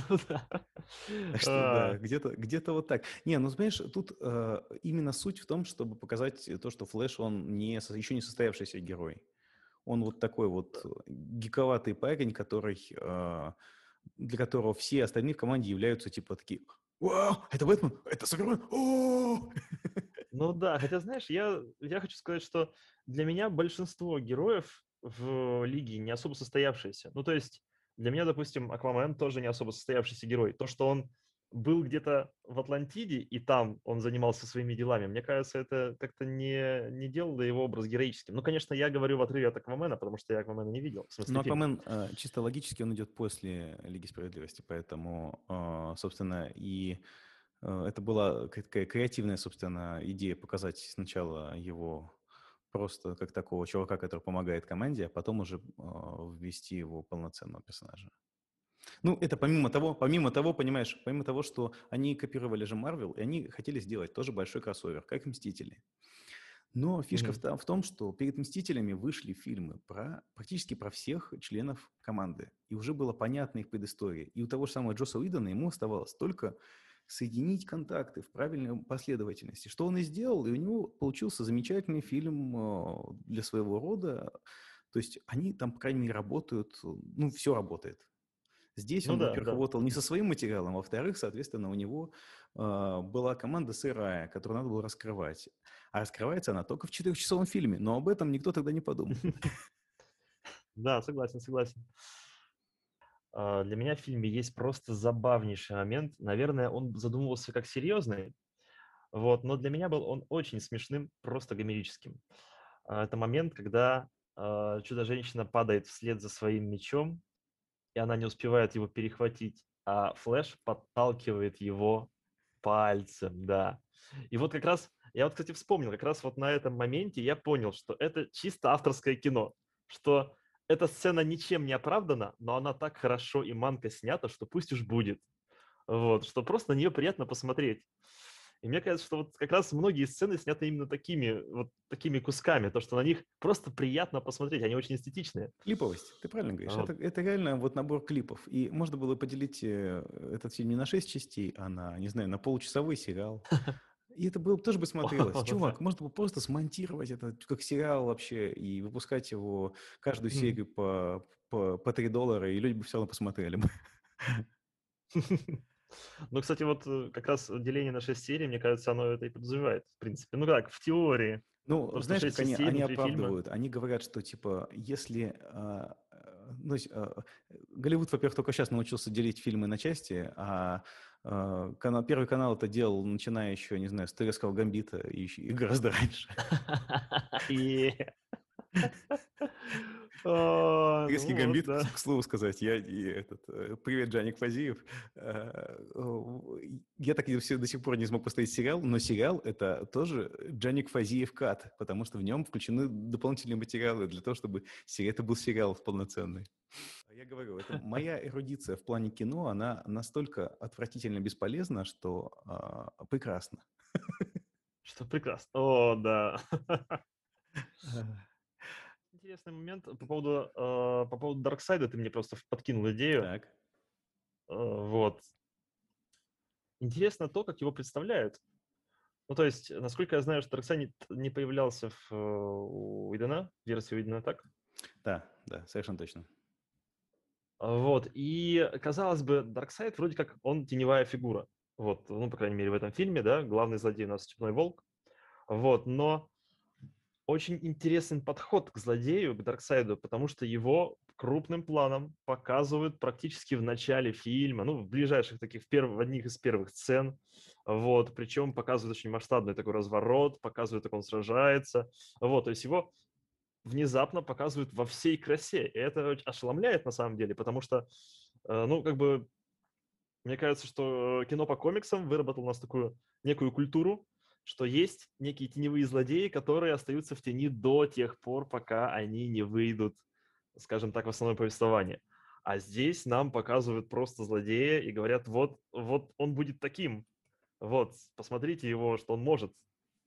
Ну да, где-то где вот так. Не, ну знаешь, тут именно суть в том, чтобы показать то, что Флэш, он не, еще не состоявшийся герой. Он вот такой вот гиковатый парень, который, э, для которого все остальные в команде являются типа такие «Вау, это Бэтмен, это Супермен, Ну да, хотя, знаешь, я, я хочу сказать, что для меня большинство героев в лиге не особо состоявшиеся. Ну то есть для меня, допустим, Аквамен тоже не особо состоявшийся герой. То, что он был где-то в Атлантиде, и там он занимался своими делами, мне кажется, это как-то не, не делало его образ героическим. Ну, конечно, я говорю в отрыве от Аквамена, потому что я Аквамена не видел. Но Аквамен, э, чисто логически, он идет после Лиги Справедливости, поэтому, э, собственно, и э, это была такая креативная, собственно, идея показать сначала его просто как такого чувака, который помогает команде, а потом уже ввести его полноценного персонажа. Ну, это помимо того, помимо того, понимаешь, помимо того, что они копировали же Marvel, и они хотели сделать тоже большой кроссовер, как «Мстители». Но фишка mm-hmm. в, в том, что перед «Мстителями» вышли фильмы про практически про всех членов команды. И уже было понятно их предыстория. И у того же самого Джоса Уидона ему оставалось только соединить контакты в правильной последовательности. Что он и сделал, и у него получился замечательный фильм э, для своего рода. То есть они там, по крайней мере, работают, ну, все работает. Здесь ну, он, да, во-первых, да. работал не со своим материалом, а во-вторых, соответственно, у него э, была команда сырая, которую надо было раскрывать. А раскрывается она только в четырехчасовом фильме, но об этом никто тогда не подумал. Да, согласен, согласен. А, для меня в фильме есть просто забавнейший момент. Наверное, он задумывался как серьезный, вот, но для меня был он очень смешным, просто гомерическим. А, это момент, когда Чудо-женщина падает вслед за своим мечом, и она не успевает его перехватить, а Флэш подталкивает его пальцем, да. И вот как раз, я вот, кстати, вспомнил, как раз вот на этом моменте я понял, что это чисто авторское кино, что эта сцена ничем не оправдана, но она так хорошо и манко снята, что пусть уж будет. Вот, что просто на нее приятно посмотреть. И мне кажется, что вот как раз многие сцены сняты именно такими, вот такими кусками, то, что на них просто приятно посмотреть, они очень эстетичные. Клиповость, ты правильно говоришь. Вот. Это, это реально вот набор клипов. И можно было поделить э, этот фильм не на шесть частей, а на, не знаю, на получасовой сериал. И это было тоже бы смотрелось. Чувак, можно было просто смонтировать это как сериал вообще и выпускать его каждую серию по, по, по 3 доллара, и люди бы все равно посмотрели бы. Ну, кстати, вот э, как раз деление на 6 серий, мне кажется, оно это и подразумевает, в принципе. Ну как, в теории. Ну, Просто знаешь, как они, они оправдывают? Фильма. Они говорят, что, типа, если... А, ну, а, Голливуд, во-первых, только сейчас научился делить фильмы на части, а, канал, первый канал это делал, начиная еще, не знаю, с Турецкого Гамбита и, и гораздо раньше. Турецкий ну гамбит, к слову сказать, я и этот, э, привет, Джаник Фазиев. Э, я так до сих пор не смог поставить сериал, но сериал это тоже Джаник Фазиев кат, потому что в нем включены дополнительные материалы для того, чтобы это был сериал полноценный. Я говорю, это моя эрудиция в плане кино, она настолько отвратительно бесполезна, что э, прекрасно. Что прекрасно. О, да интересный момент по поводу, э, по поводу Дарксайда. Ты мне просто подкинул идею. Так. Э, вот. Интересно то, как его представляют. Ну, то есть, насколько я знаю, что Дарксайд не появлялся в, э, Уидона, версии Уидона, так? Да, да, совершенно точно. Вот, и, казалось бы, Дарксайд вроде как он теневая фигура. Вот, ну, по крайней мере, в этом фильме, да, главный злодей у нас Степной Волк. Вот, но очень интересный подход к злодею, к Дарксайду, потому что его крупным планом показывают практически в начале фильма, ну, в ближайших таких, в, перв... в одних из первых сцен, вот, причем показывают очень масштабный такой разворот, показывают, как он сражается, вот, то есть его внезапно показывают во всей красе, и это ошеломляет на самом деле, потому что, э, ну, как бы, мне кажется, что кино по комиксам выработало у нас такую некую культуру, что есть некие теневые злодеи, которые остаются в тени до тех пор, пока они не выйдут, скажем так, в основное повествование. А здесь нам показывают просто злодея и говорят, вот, вот он будет таким. Вот, посмотрите его, что он может.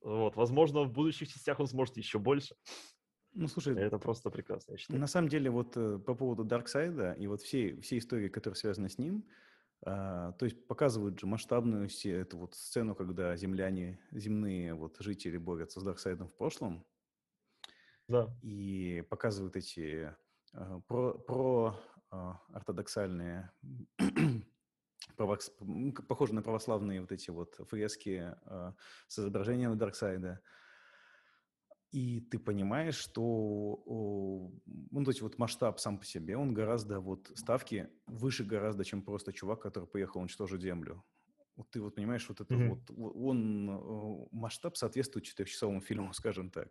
Вот, возможно, в будущих частях он сможет еще больше. Ну, слушай, это просто прекрасно, я считаю. На самом деле, вот э, по поводу Дарксайда и вот всей, всей истории, которая связана с ним, то есть показывают же масштабную эту вот сцену, когда земляне, земные вот жители борются с Дарксайдом в прошлом. Да. И показывают эти а, про, про а, ортодоксальные, похожие на православные вот эти вот фрески с изображением Дарксайда. И ты понимаешь, что, ну, то есть вот масштаб сам по себе, он гораздо, вот ставки выше гораздо, чем просто чувак, который поехал уничтожить землю. Вот ты вот понимаешь, вот это mm-hmm. вот, он, масштаб соответствует четырехчасовому фильму, скажем так.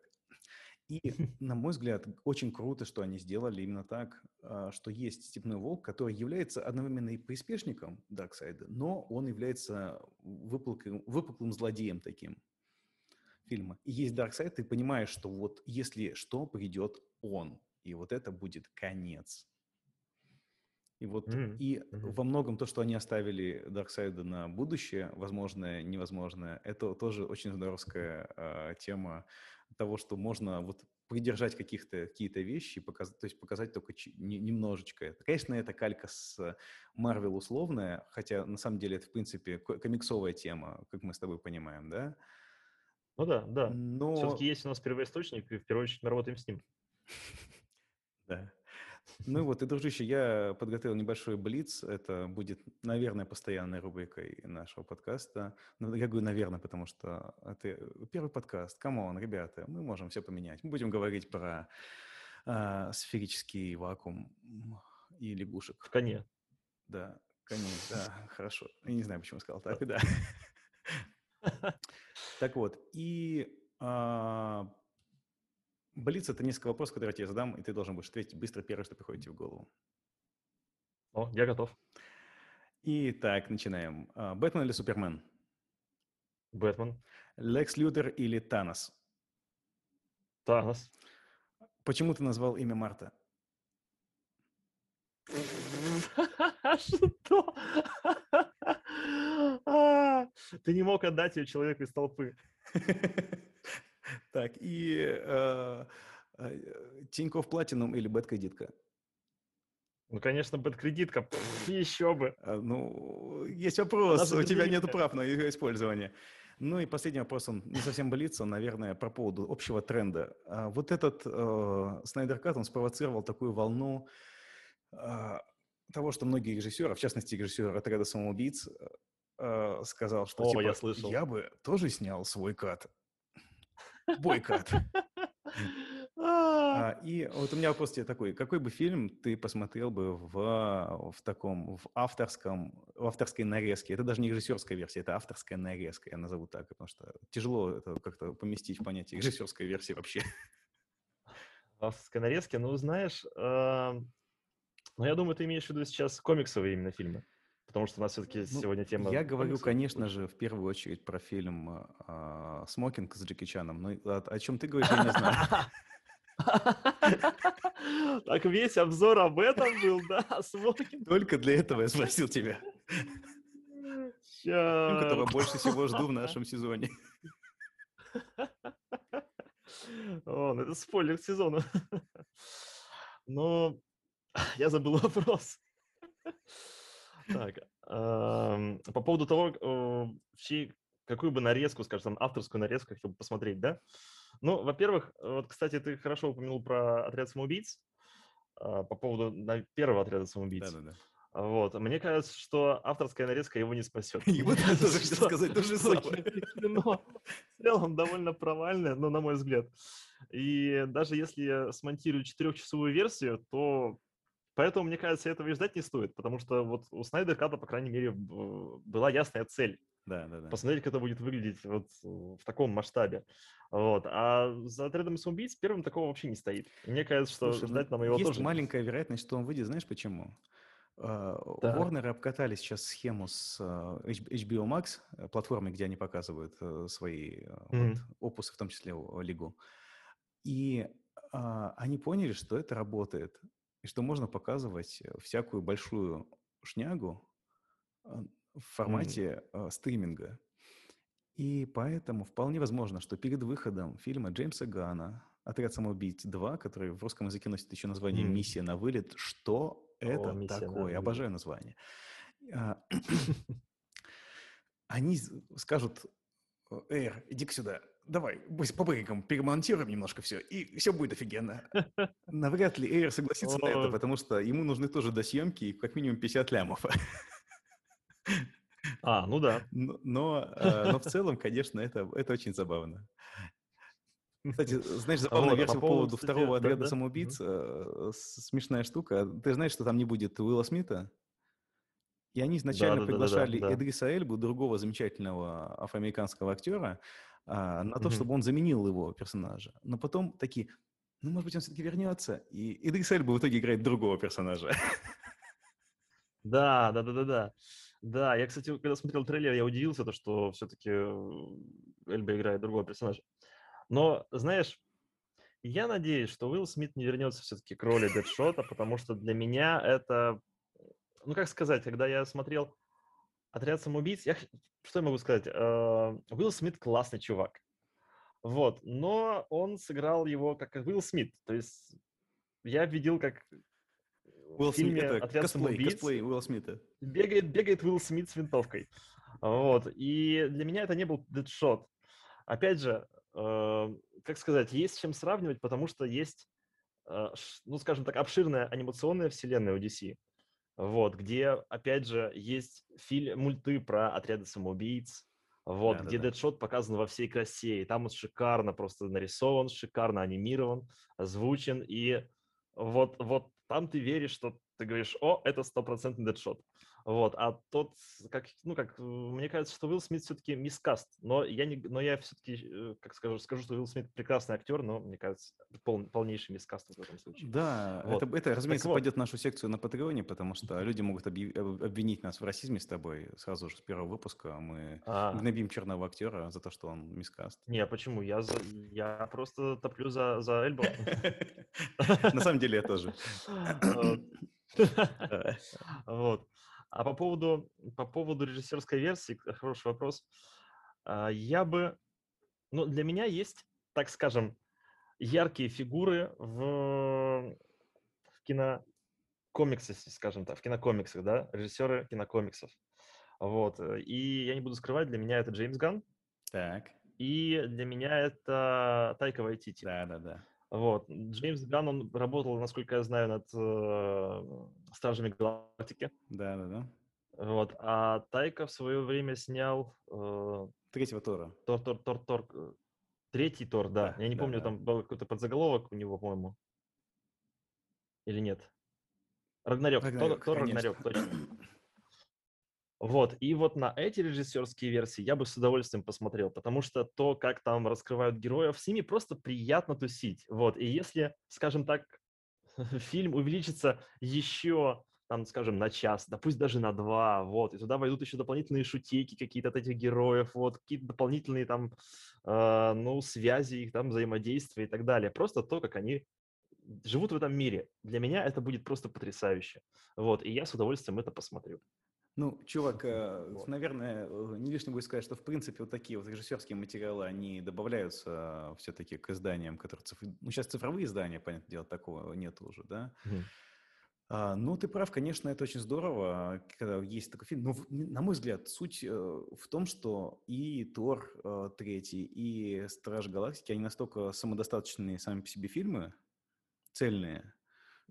И, на мой взгляд, очень круто, что они сделали именно так, а, что есть Степной Волк, который является одновременно и приспешником Дарксайда, но он является выпуклым, выпуклым злодеем таким фильма. И есть Darkseid, ты понимаешь, что вот если что, придет он. И вот это будет конец. И вот mm-hmm. и mm-hmm. во многом то, что они оставили Дарксайда на будущее, возможное, невозможное, это тоже очень здоровская э, тема того, что можно вот придержать каких-то какие-то вещи, показать, то есть показать только ч- не, немножечко. Это, конечно, это калька с Марвел условная, хотя на самом деле это в принципе комиксовая тема, как мы с тобой понимаем, да? Ну да, да. Но... Все-таки есть у нас первоисточник, и в первую очередь мы работаем с ним. Да. Ну вот, и, дружище, я подготовил небольшой блиц. Это будет, наверное, постоянной рубрикой нашего подкаста. Ну, я говорю, наверное, потому что это первый подкаст. Come on, ребята, мы можем все поменять. Мы будем говорить про а, сферический вакуум и лягушек. В коне. Да, коне, да, хорошо. Я не знаю, почему сказал так, да. Так вот, и а, Блиц — это несколько вопросов, которые я тебе задам, и ты должен будешь ответить быстро первое, что приходит тебе в голову. О, я готов. Итак, начинаем. А, Бэтмен или Супермен? Бэтмен. Лекс Лютер или Танос? Танос. Почему ты назвал имя Марта? Что? А, ты не мог отдать ее человеку из толпы. Так, и э, э, Тинькофф Платинум или Бэткредитка? Ну, конечно, бэткредитка. Еще бы. А, ну, есть вопрос. У тебя нет прав на ее использование. Ну и последний вопрос, он не совсем болится, наверное, по поводу общего тренда. А вот этот э, Снайдер Кат, он спровоцировал такую волну э, того, что многие режиссеры, в частности режиссер «Отряда самоубийц», э, сказал, что О, типа, я, слышал. я бы тоже снял свой кат. Бойкат. А, и вот у меня вопрос тебе такой. Какой бы фильм ты посмотрел бы в, в таком, в авторском, в авторской нарезке? Это даже не режиссерская версия, это авторская нарезка, я назову так, потому что тяжело это как-то поместить в понятие режиссерской версии вообще. В авторской нарезке, ну, знаешь, ну, я думаю, ты имеешь в виду сейчас комиксовые именно фильмы. Потому что у нас все-таки ну, сегодня тема... Я говорю, конечно же, в первую очередь про фильм э, «Смокинг» с Джеки Чаном. Но о, о чем ты говоришь, я не знаю. Так весь обзор об этом был, да, смокинг. Только для этого я спросил тебя. Фильм, которого больше всего жду в нашем сезоне. О, ну это спойлер к сезону. Но я забыл вопрос. Так, по поводу того, чьи какую бы нарезку, скажем, авторскую нарезку хотел бы посмотреть, да? Ну, во-первых, вот, кстати, ты хорошо упомянул про отряд самоубийц, а, по поводу первого отряда самоубийц. Да-да-да. Вот. Мне кажется, что авторская нарезка его не спасет. Его тоже хотел сказать то же самое. В целом довольно провальное, но на мой взгляд. И даже если я смонтирую четырехчасовую версию, то поэтому, мне кажется, этого и ждать не стоит, потому что вот у Снайдер Ката, по крайней мере, была ясная цель. Да, да, да. Посмотреть, как это будет выглядеть вот в таком масштабе. Вот. А за отрядом самоубийц первым такого вообще не стоит. Мне кажется, что Слушай, ну, ждать нам его есть тоже... Есть маленькая вероятность, что он выйдет. Знаешь почему? Да. Warner обкатали сейчас схему с uh, HBO Max, э, платформой, где они показывают uh, свои mm-hmm. вот, опусы, в том числе Лигу. И они поняли, что это работает, и что можно показывать всякую большую шнягу в формате mm. стриминга. И поэтому вполне возможно, что перед выходом фильма Джеймса Гана «Отряд самоубийц 2», который в русском языке носит еще название mm. «Миссия на вылет», что это О, такое? Обожаю название. А, они скажут, Эйр, иди-ка сюда, давай, по брейкам перемонтируем немножко все, и все будет офигенно. Навряд ли Эйр согласится на это, потому что ему нужны тоже досъемки и как минимум 50 лямов. А, ну да. Но, но, э, но в целом, конечно, это, это очень забавно. Кстати, знаешь, забавная вот, версия по поводу, второго отряда да, самоубийц. Mm-hmm. Смешная штука. Ты знаешь, что там не будет Уилла Смита? И они изначально да, приглашали да, да, да, Эдриса Эльбу, другого замечательного афроамериканского актера, а, на то, mm-hmm. чтобы он заменил его персонажа. Но потом такие, ну, может быть, он все-таки вернется. И Эдрис Эльба в итоге играет другого персонажа. Да, да, да, да, да. Да, я, кстати, когда смотрел трейлер, я удивился, то, что все-таки Эльба играет другого персонажа. Но, знаешь, я надеюсь, что Уилл Смит не вернется все-таки к роли Дэдшота, потому что для меня это, ну как сказать, когда я смотрел «Отряд самоубийц», я, что я могу сказать, э, Уилл Смит классный чувак, вот, но он сыграл его как Уилл Смит, то есть я видел, как Уилл в фильме Смит, «Отряд косплей, самоубийц» косплей Уилла Смита. Бегает, бегает Уилл Смит с винтовкой. Вот. И для меня это не был дедшот. Опять же, э, как сказать, есть с чем сравнивать, потому что есть, э, ну, скажем так, обширная анимационная вселенная у DC, вот, где, опять же, есть фильм, мульты про отряды самоубийц, вот, да, где да, Дэдшот показан во всей красе, и там он шикарно просто нарисован, шикарно анимирован, озвучен, и вот, вот там ты веришь, что ты говоришь, о, это стопроцентный дедшот. Вот, а тот, как, ну, как, мне кажется, что Уилл Смит все-таки мискаст, но я, не, но я все-таки, э, как скажу, скажу, что Уилл Смит прекрасный актер, но, мне кажется, пол, полнейший мискаст в этом случае. Да, вот. это, это, разумеется, так пойдет в нашу секцию на Патреоне, потому что люди могут обвинить нас в расизме с тобой сразу же с первого выпуска. Мы а. гнобим черного актера за то, что он мискаст. Не, а почему? Я, за, я просто топлю за, за Эльбо. На самом деле я тоже. Вот. А по поводу, по поводу режиссерской версии, хороший вопрос. А, я бы... Ну, для меня есть, так скажем, яркие фигуры в, в кинокомиксах, скажем так, в кинокомиксах, да, режиссеры кинокомиксов. Вот. И я не буду скрывать, для меня это Джеймс Ган. Так. И для меня это Тайка Вайтити. Да, да, да. Вот. Джеймс Ганн, он работал, насколько я знаю, над э, Стражами Галактики. Да, да, да. Вот. А Тайка в свое время снял... Э, Третьего Тора. Тор, Тор, Тор, Тор. Э, третий Тор, да. да я не да, помню, да. там был какой-то подзаголовок у него, по-моему. Или нет? Рагнарёк. Рагнарёк Тор, Тор Рагнарёк, точно. Вот, и вот на эти режиссерские версии я бы с удовольствием посмотрел, потому что то, как там раскрывают героев, с ними просто приятно тусить. Вот, и если, скажем так, фильм увеличится еще, там, скажем, на час, да пусть даже на два, вот, и туда войдут еще дополнительные шутейки какие-то от этих героев, вот, какие-то дополнительные там, э, ну, связи, их там взаимодействия и так далее. Просто то, как они живут в этом мире. Для меня это будет просто потрясающе. Вот, и я с удовольствием это посмотрю. Ну, чувак, э, вот. наверное, э, не лишним будет сказать, что в принципе вот такие вот режиссерские материалы, они добавляются все-таки к изданиям, которые цифр... Ну, сейчас цифровые издания, понятное дело, такого нет уже, да? Mm. А, ну, ты прав, конечно, это очень здорово, когда есть такой фильм. Но, на мой взгляд, суть э, в том, что и Тор третий, и Страж Галактики, они настолько самодостаточные сами по себе фильмы, цельные,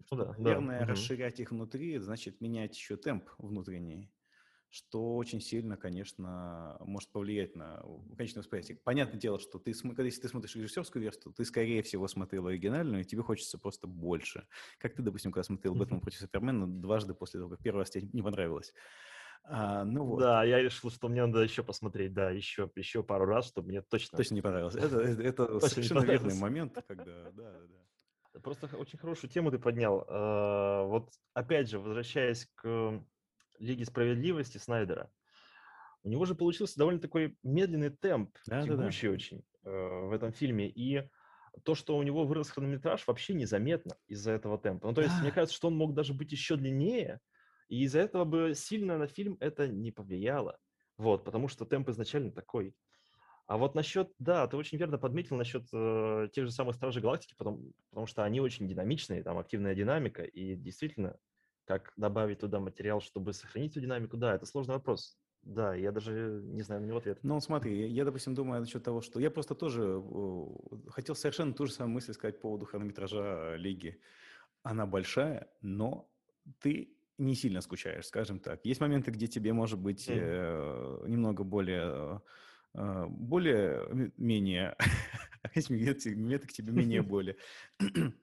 ну, да, наверное, да. расширять их внутри, значит менять еще темп внутренний что очень сильно, конечно, может повлиять на конечное восприятие. Понятное дело, что ты, когда если ты смотришь режиссерскую версию, ты, скорее всего, смотрел оригинальную, и тебе хочется просто больше. Как ты, допустим, когда смотрел «Бэтмен против Супермена» дважды после того, как первый раз тебе не понравилось. А, ну вот. Да, я решил, что мне надо еще посмотреть, да, еще, еще пару раз, чтобы мне точно... Точно не понравилось. Это, это, это совершенно верный момент, когда, да, да, да. Просто очень хорошую тему ты поднял. А, вот опять же, возвращаясь к Лиги справедливости Снайдера, у него же получился довольно такой медленный темп, да, тягучий да, да. очень э, в этом фильме. И то, что у него вырос хронометраж, вообще незаметно из-за этого темпа. Ну, то есть, мне кажется, что он мог даже быть еще длиннее, и из-за этого бы сильно на фильм это не повлияло. Вот, потому что темп изначально такой. А вот насчет, да, ты очень верно подметил насчет э, тех же самых Стражей Галактики, потому, потому что они очень динамичные, там активная динамика, и действительно как добавить туда материал, чтобы сохранить эту динамику? Да, это сложный вопрос. Да, я даже не знаю на него ответ. Ну, смотри, я, допустим, думаю насчет того, что я просто тоже хотел совершенно ту же самую мысль сказать по поводу хронометража лиги. Она большая, но ты не сильно скучаешь, скажем так. Есть моменты, где тебе, может быть, mm. э, немного более э, более менее, есть моменты к тебе менее более.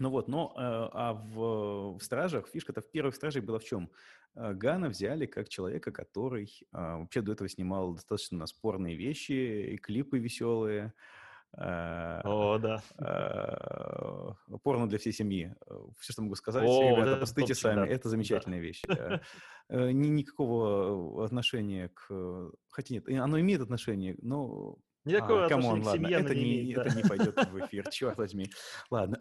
Ну вот, но э, а в, в «Стражах» фишка-то в первых «Стражах» была в чем? Э, Гана взяли как человека, который а, вообще до этого снимал достаточно спорные вещи, и клипы веселые, э, о, да. Порно для всей семьи. Все, что могу сказать, О, ребята, это постойте сами. Да. Это замечательная да. вещь. Ни, никакого отношения к... Хотя нет, оно имеет отношение, но... Никакого а, отношения к семье это не, не, да. это не пойдет в эфир, черт возьми. Ладно.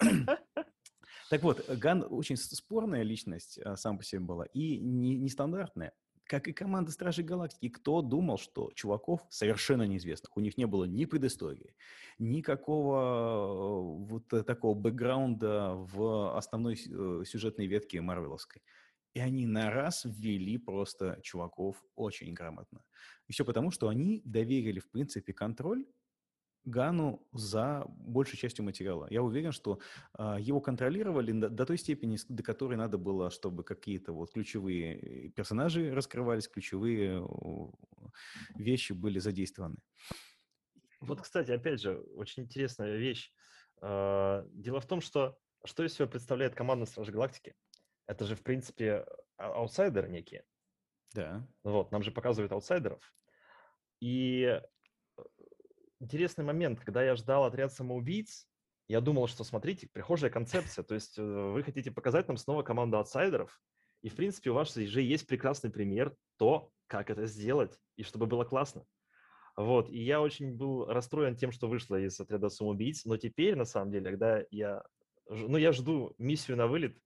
Так вот, Ган очень спорная личность сам по себе была и не, нестандартная. Как и команда Стражей Галактики. Кто думал, что чуваков совершенно неизвестных, у них не было ни предыстории, никакого э, вот такого бэкграунда в основной э, сюжетной ветке Марвеловской. И они на раз ввели просто чуваков очень грамотно. И все потому, что они доверили, в принципе, контроль Гану за большей частью материала. Я уверен, что э, его контролировали до, до той степени, до которой надо было, чтобы какие-то вот ключевые персонажи раскрывались, ключевые вещи были задействованы. Вот, кстати, опять же, очень интересная вещь. А, дело в том, что что из себя представляет команда Стражи Галактики? Это же, в принципе, а, аутсайдеры некие. Да. Вот, нам же показывают аутсайдеров. И интересный момент, когда я ждал отряд самоубийц, я думал, что, смотрите, прихожая концепция, то есть э, вы хотите показать нам снова команду аутсайдеров, и, в принципе, у вас же есть прекрасный пример то, как это сделать, и чтобы было классно. Вот, и я очень был расстроен тем, что вышло из отряда самоубийц, но теперь, на самом деле, когда я, ну, я жду миссию на вылет,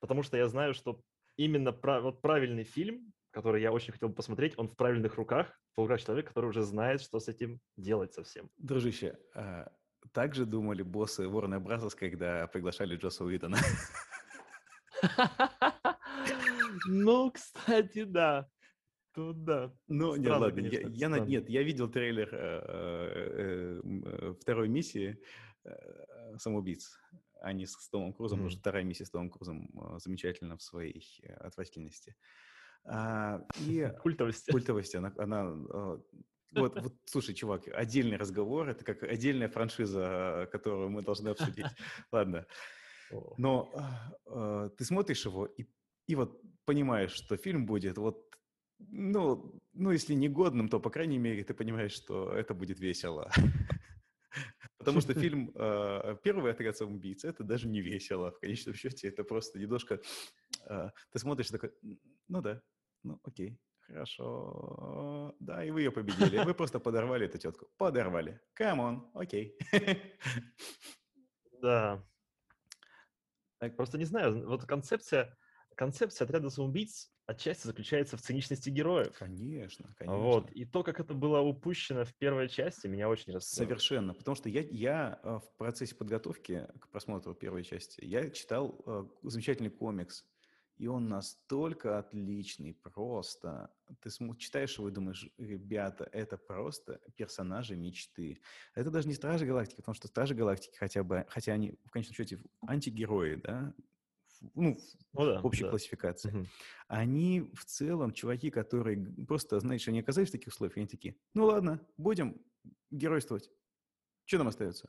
потому что я знаю, что именно вот правильный фильм, который я очень хотел посмотреть, он в правильных руках, в руках человека, который уже знает, что с этим делать совсем. Дружище, а, так же думали боссы Warner Bros., когда приглашали Джоса Уитона. Ну, кстати, да. Тут да. Ну, нет, ладно, я, я, нет, я видел трейлер э, э, э, второй миссии э, «Самоубийц», а не с Томом Крузом, mm-hmm. потому что вторая миссия с Томом Крузом э, замечательна в своей э, отвратительности. А, и культовости. Культовости. Она, она а, вот, вот, слушай, чувак, отдельный разговор, это как отдельная франшиза, которую мы должны обсудить. Ладно. Но э, ты смотришь его и, и вот понимаешь, что фильм будет вот, ну, ну, если не годным, то, по крайней мере, ты понимаешь, что это будет весело. Потому что фильм э, «Первый отряд самоубийц» — это даже не весело. В конечном счете это просто немножко... Э, ты смотришь такой, ну да, ну окей, хорошо. Да, и вы ее победили. Вы просто подорвали эту тетку. Подорвали. Come on, окей. Да. Так, просто не знаю, вот концепция, концепция отряда самоубийц отчасти заключается в циничности героев. Конечно, конечно. Вот. И то, как это было упущено в первой части, меня очень расстроило. Совершенно. Потому что я, я э, в процессе подготовки к просмотру первой части, я читал э, замечательный комикс И он настолько отличный, просто. Ты читаешь его и думаешь, ребята, это просто персонажи мечты. Это даже не Стражи Галактики, потому что Стражи Галактики хотя бы, хотя они в конечном счете антигерои, да, ну, ну да, в общей да. классификации. Угу. Они в целом чуваки, которые просто, знаешь, они оказались в таких условиях, и они такие, ну ладно, будем геройствовать. Что нам остается?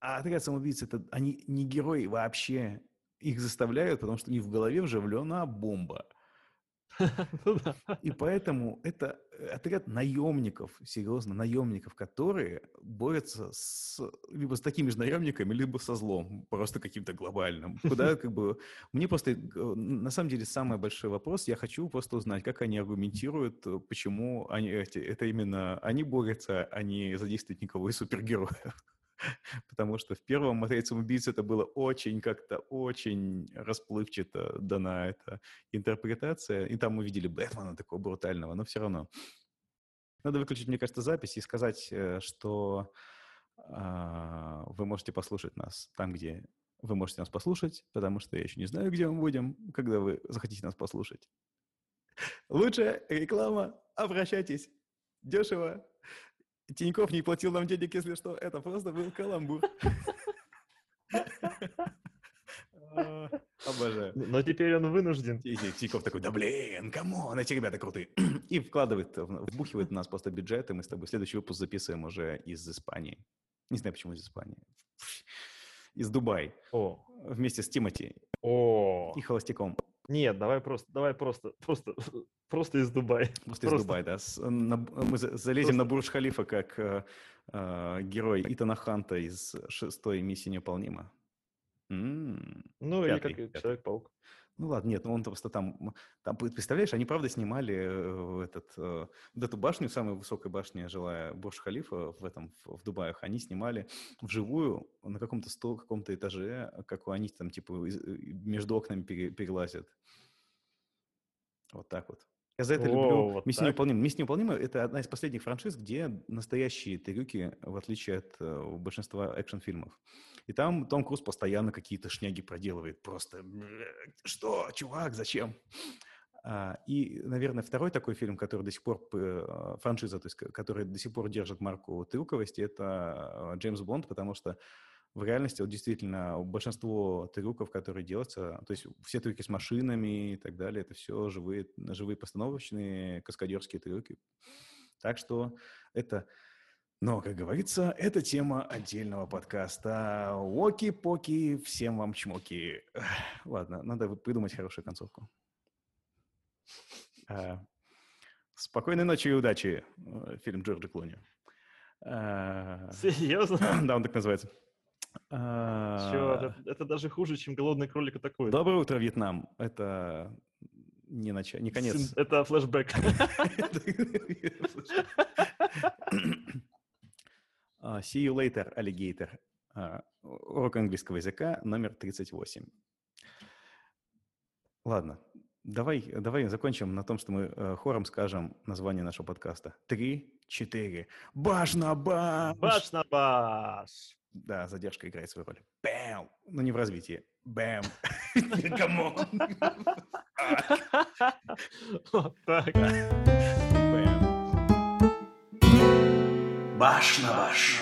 А отряд самоубийц, это они не герои вообще. Их заставляют, потому что у них в голове вживлена бомба. Ну И поэтому это э, отряд наемников, серьезно, наемников, которые борются с, либо с такими же наемниками, либо со злом, просто каким-то глобальным. Куда как бы... Мне просто, э, на самом деле, самый большой вопрос, я хочу просто узнать, как они аргументируют, э, почему они, эти, это именно они борются, а не задействуют никого из супергероев. потому что в первом «Отряд самоубийц» это было очень как-то, очень расплывчато дана эта интерпретация. И там мы видели Бэтмена такого брутального, но все равно. Надо выключить, мне кажется, запись и сказать, э, что э, вы можете послушать нас там, где вы можете нас послушать, потому что я еще не знаю, где мы будем, когда вы захотите нас послушать. Лучшая реклама. Обращайтесь. Дешево. Тиньков не платил нам денег, если что. Это просто был каламбур. Обожаю. Но теперь он вынужден. Тиньков такой, да блин, come on, эти ребята крутые. И вкладывает, вбухивает в нас просто бюджет, и мы с тобой следующий выпуск записываем уже из Испании. Не знаю, почему из Испании. Из Дубай. О. Вместе с Тимати. О. И Холостяком. Нет, давай просто, давай просто, просто, просто из Дубая. Просто, просто. из Дубая, да. С, на, мы залезем просто. на Бурдж-Халифа как э, э, герой Итана Ханта из шестой миссии неуполнима. М-м, ну, или как Человек-паук. Ну ладно, нет, ну он просто там, там, представляешь, они правда снимали э, этот, э, вот эту башню, самую высокую башню, жилая Бурж Халифа в этом, в, в Дубаях, они снимали вживую на каком-то стол, каком-то этаже, как они там типа между окнами перелазят. Вот так вот. Я за это О, люблю вот «Миссия невыполнима». «Миссия невыполнима» — это одна из последних франшиз, где настоящие трюки, в отличие от э, большинства экшн-фильмов. И там Том Круз постоянно какие-то шняги проделывает. Просто «Что, чувак, зачем?» а, И, наверное, второй такой фильм, который до сих пор, э, франшиза, то есть, который до сих пор держит марку трюковости, это Джеймс Бонд, потому что в реальности вот действительно большинство трюков, которые делаются, то есть все трюки с машинами и так далее, это все живые, живые постановочные каскадерские трюки. Так что это... Но, как говорится, это тема отдельного подкаста. Оки-поки, всем вам чмоки. Ладно, надо придумать хорошую концовку. А, спокойной ночи и удачи. Э, фильм Джорджа Клуни. А, Серьезно? Да, он так называется. Все, это, это даже хуже, чем голодный кролик атакует. Доброе утро, Вьетнам. Это не, нач... не конец. Это флешбэк. See you later, alligator. Урок английского языка номер 38. Ладно, давай, давай закончим на том, что мы э, хором скажем название нашего подкаста. Три, четыре. Баш на баш! Баш на баш! Да, задержка играет свою роль. Бэм! Ну, не в развитии. Бэм! Камон! Вот так. Бэм. Баш на баш.